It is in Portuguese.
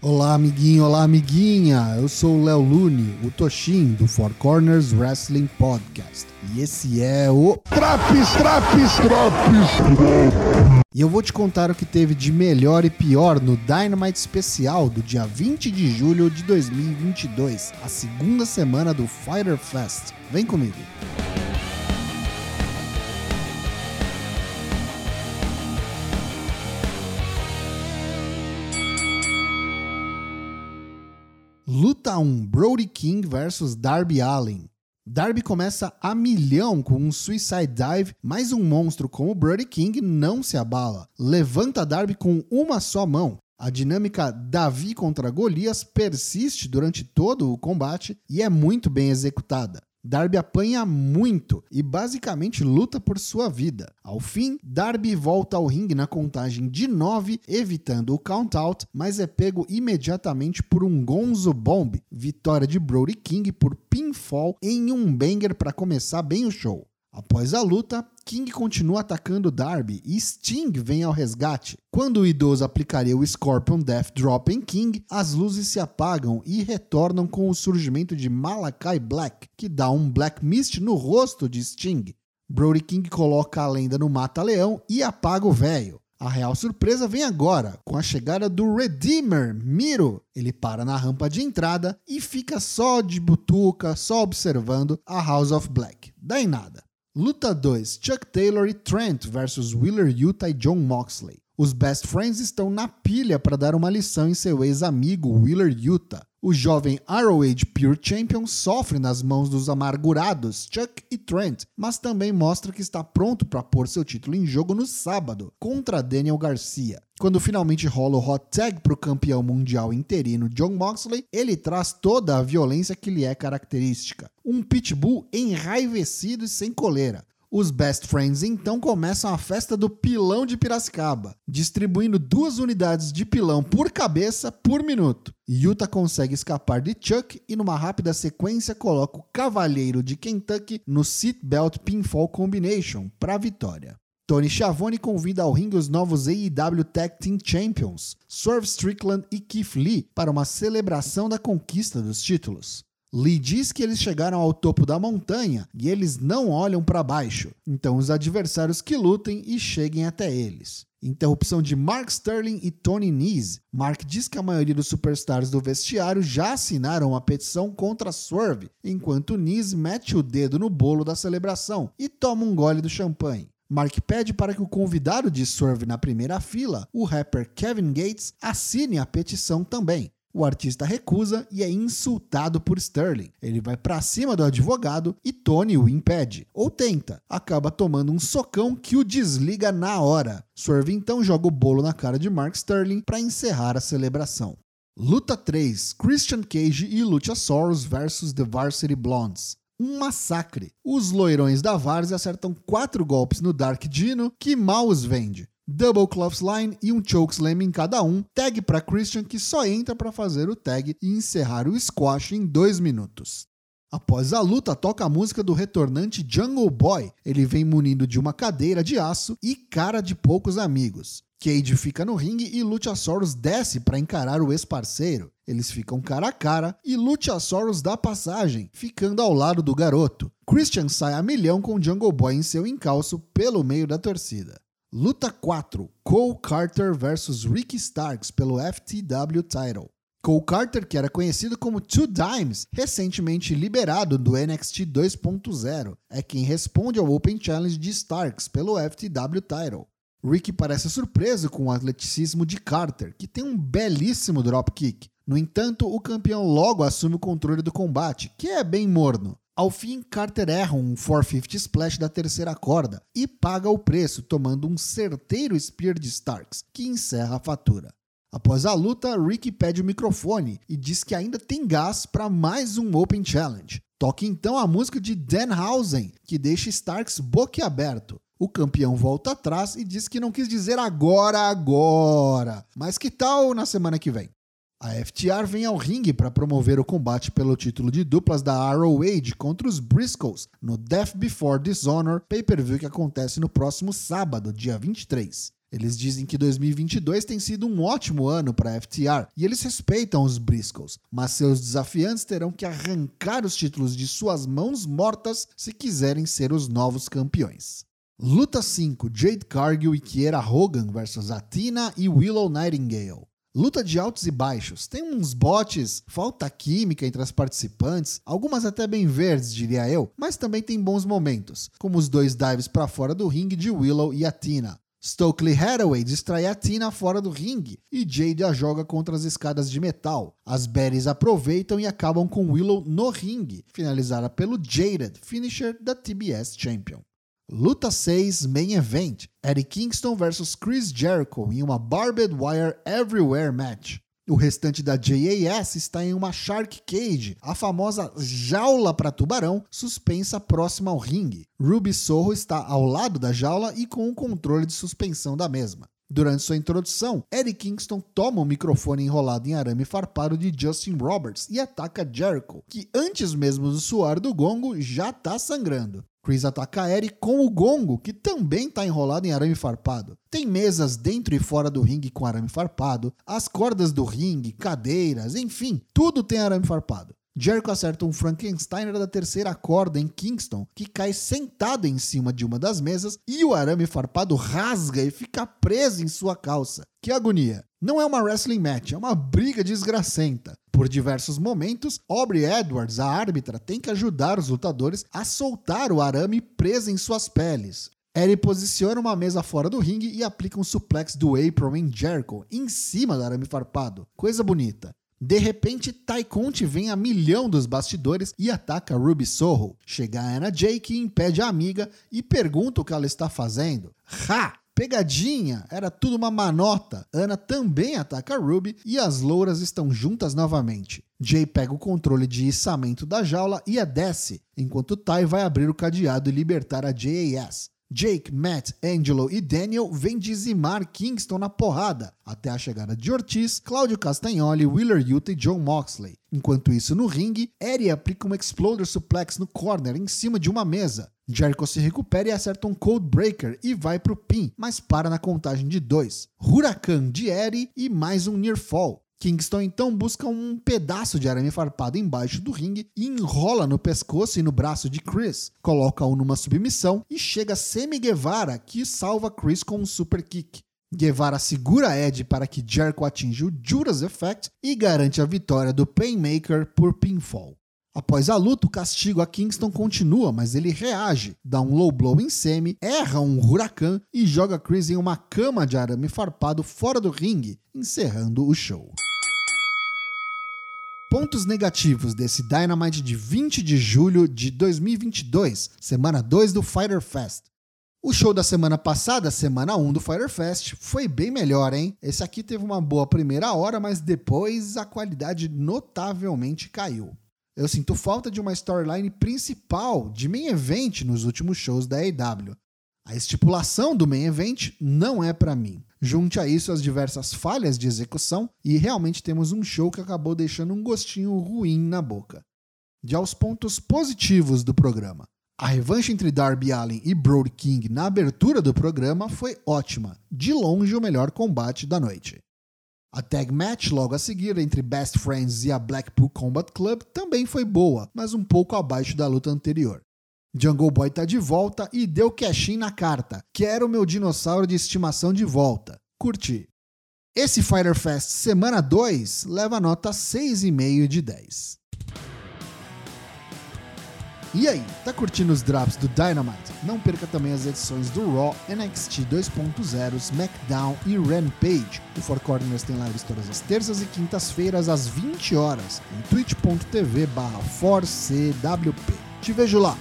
Olá, amiguinho, olá, amiguinha. Eu sou o Léo Lune, o Toshin do Four Corners Wrestling Podcast. E esse é o Traps, traps, traps. E eu vou te contar o que teve de melhor e pior no Dynamite especial do dia 20 de julho de 2022, a segunda semana do Fighter Fest. Vem comigo. Luta 1: Brody King versus Darby Allin. Darby começa a milhão com um Suicide Dive, mas um monstro como Brody King não se abala. Levanta Darby com uma só mão. A dinâmica Davi contra Golias persiste durante todo o combate e é muito bem executada. Darby apanha muito e basicamente luta por sua vida. Ao fim, Darby volta ao ringue na contagem de 9, evitando o count-out, mas é pego imediatamente por um Gonzo Bomb. Vitória de Brody King por pinfall em um banger para começar bem o show. Após a luta, King continua atacando Darby e Sting vem ao resgate. Quando o idoso aplicaria o Scorpion Death Drop em King, as luzes se apagam e retornam com o surgimento de Malakai Black, que dá um Black Mist no rosto de Sting. Brody King coloca a lenda no mata-leão e apaga o velho. A real surpresa vem agora, com a chegada do Redeemer, Miro. Ele para na rampa de entrada e fica só de butuca, só observando a House of Black. Em nada. Luta 2: Chuck Taylor e Trent versus Wheeler Utah e John Moxley. Os Best Friends estão na pilha para dar uma lição em seu ex-amigo Wheeler Utah. O jovem ROH Pure Champion sofre nas mãos dos amargurados Chuck e Trent, mas também mostra que está pronto para pôr seu título em jogo no sábado contra Daniel Garcia. Quando finalmente rola o hot tag para o campeão mundial interino John Moxley, ele traz toda a violência que lhe é característica. Um pitbull enraivecido e sem coleira. Os Best Friends então começam a festa do pilão de Piracicaba, distribuindo duas unidades de pilão por cabeça por minuto. Yuta consegue escapar de Chuck e, numa rápida sequência, coloca o Cavalheiro de Kentucky no Seatbelt Pinfall Combination para a vitória. Tony Schiavone convida ao ringue os novos AEW Tag Team Champions, Swerve Strickland e Keith Lee, para uma celebração da conquista dos títulos. Lee diz que eles chegaram ao topo da montanha e eles não olham para baixo, então os adversários que lutem e cheguem até eles. Interrupção de Mark Sterling e Tony Nese. Mark diz que a maioria dos superstars do vestiário já assinaram a petição contra Swerve, enquanto Nese mete o dedo no bolo da celebração e toma um gole do champanhe. Mark pede para que o convidado de Swerve na primeira fila, o rapper Kevin Gates, assine a petição também. O artista recusa e é insultado por Sterling. Ele vai para cima do advogado e Tony o impede. Ou tenta. Acaba tomando um socão que o desliga na hora. Swerve então joga o bolo na cara de Mark Sterling para encerrar a celebração. Luta 3: Christian Cage e Luchasaurus versus The Varsity Blondes. Um massacre. Os loirões da Várzea acertam quatro golpes no Dark Dino, que mal os vende double clothesline e um chokeslam em cada um, tag para Christian que só entra para fazer o tag e encerrar o squash em dois minutos. Após a luta, toca a música do retornante Jungle Boy. Ele vem munido de uma cadeira de aço e cara de poucos amigos. Cage fica no ringue e Luchasaurus desce para encarar o ex-parceiro. Eles ficam cara a cara e Luchasaurus dá passagem, ficando ao lado do garoto. Christian sai a milhão com Jungle Boy em seu encalço pelo meio da torcida. Luta 4: Cole Carter versus Ricky Starks pelo FTW title. Cole Carter, que era conhecido como Two Dimes, recentemente liberado do NXT 2.0, é quem responde ao Open Challenge de Starks pelo FTW title. Ricky parece surpreso com o atleticismo de Carter, que tem um belíssimo dropkick. No entanto, o campeão logo assume o controle do combate, que é bem morno. Ao fim, Carter erra um 450 splash da terceira corda e paga o preço, tomando um certeiro spear de Starks, que encerra a fatura. Após a luta, Ricky pede o microfone e diz que ainda tem gás para mais um Open Challenge. Toque então a música de Danhausen, que deixa Starks boquiaberto. O campeão volta atrás e diz que não quis dizer agora, agora, mas que tal na semana que vem? A FTR vem ao ringue para promover o combate pelo título de duplas da ROH contra os Briscoes no Death Before Dishonor pay-per-view que acontece no próximo sábado, dia 23. Eles dizem que 2022 tem sido um ótimo ano para a FTR e eles respeitam os Briscoes, mas seus desafiantes terão que arrancar os títulos de suas mãos mortas se quiserem ser os novos campeões. Luta 5: Jade Cargill e Kiera Hogan versus Athena e Willow Nightingale. Luta de altos e baixos. Tem uns botes, falta química entre as participantes, algumas até bem verdes, diria eu, mas também tem bons momentos, como os dois dives para fora do ringue de Willow e Athena. Stokely Hathaway distrai a Tina fora do ringue e Jade a joga contra as escadas de metal. As Berries aproveitam e acabam com Willow no ringue, finalizada pelo Jaded, finisher da TBS Champion. Luta 6 Main Event: Eddie Kingston vs Chris Jericho em uma Barbed Wire Everywhere match. O restante da JAS está em uma Shark Cage, a famosa jaula para tubarão, suspensa próxima ao ringue. Ruby Sorro está ao lado da jaula e com o controle de suspensão da mesma. Durante sua introdução, Eddie Kingston toma o microfone enrolado em arame farpado de Justin Roberts e ataca Jericho, que antes mesmo do suar do gongo já está sangrando. Chris ataca Eric com o gongo, que também está enrolado em arame farpado. Tem mesas dentro e fora do ringue com arame farpado, as cordas do ringue, cadeiras, enfim, tudo tem arame farpado. Jericho acerta um Frankensteiner da terceira corda em Kingston, que cai sentado em cima de uma das mesas e o arame farpado rasga e fica preso em sua calça. Que agonia! Não é uma wrestling match, é uma briga desgracenta. Por diversos momentos, Aubrey Edwards, a árbitra, tem que ajudar os lutadores a soltar o arame preso em suas peles. Ellie posiciona uma mesa fora do ringue e aplica um suplex do apron em Jericho, em cima do arame farpado. Coisa bonita. De repente, Ty Conte vem a milhão dos bastidores e ataca Ruby Soho. Chega a Anna Jake e impede a amiga e pergunta o que ela está fazendo. Ha! Pegadinha! Era tudo uma manota. Ana também ataca Ruby e as louras estão juntas novamente. Jay pega o controle de içamento da jaula e a desce, enquanto Ty vai abrir o cadeado e libertar a JAS. Jake, Matt, Angelo e Daniel vêm dizimar Kingston na porrada, até a chegada de Ortiz, Claudio Castagnoli, Wheeler Yuta e John Moxley. Enquanto isso, no ringue, Eddie aplica um Exploder Suplex no corner em cima de uma mesa. Jericho se recupera e acerta um Cold Breaker e vai pro pin, mas para na contagem de dois. Huracan de Eri e mais um Near Fall. Kingston então busca um pedaço de arame farpado embaixo do ringue e enrola no pescoço e no braço de Chris. Coloca-o numa submissão e chega Semi Guevara, que salva Chris com um super kick. Guevara segura Ed para que Jericho atinja o Judas Effect e garante a vitória do Painmaker por pinfall. Após a luta, o castigo a Kingston continua, mas ele reage, dá um low blow em semi, erra um huracan e joga Chris em uma cama de arame farpado fora do ringue, encerrando o show. Pontos negativos desse Dynamite de 20 de julho de 2022, semana 2 do Fighter Fest. O show da semana passada, semana 1 do Fire Fest, foi bem melhor, hein? Esse aqui teve uma boa primeira hora, mas depois a qualidade notavelmente caiu. Eu sinto falta de uma storyline principal de main event nos últimos shows da AEW. A estipulação do main event não é para mim. Junte a isso as diversas falhas de execução e realmente temos um show que acabou deixando um gostinho ruim na boca. De aos pontos positivos do programa. A revanche entre Darby Allin e Brody King na abertura do programa foi ótima, de longe o melhor combate da noite. A tag match logo a seguir entre Best Friends e a Blackpool Combat Club também foi boa, mas um pouco abaixo da luta anterior. Jungle Boy tá de volta e deu cash na carta. Quero o meu dinossauro de estimação de volta. Curti. Esse Fighter Fest semana 2 leva nota 6,5 de 10. E aí, tá curtindo os drops do Dynamite? Não perca também as edições do Raw, NXT 2.0, SmackDown e Rampage. O Four Corners tem lives todas as terças e quintas-feiras às 20 horas em twitch.tv/4cwp. Te vejo lá!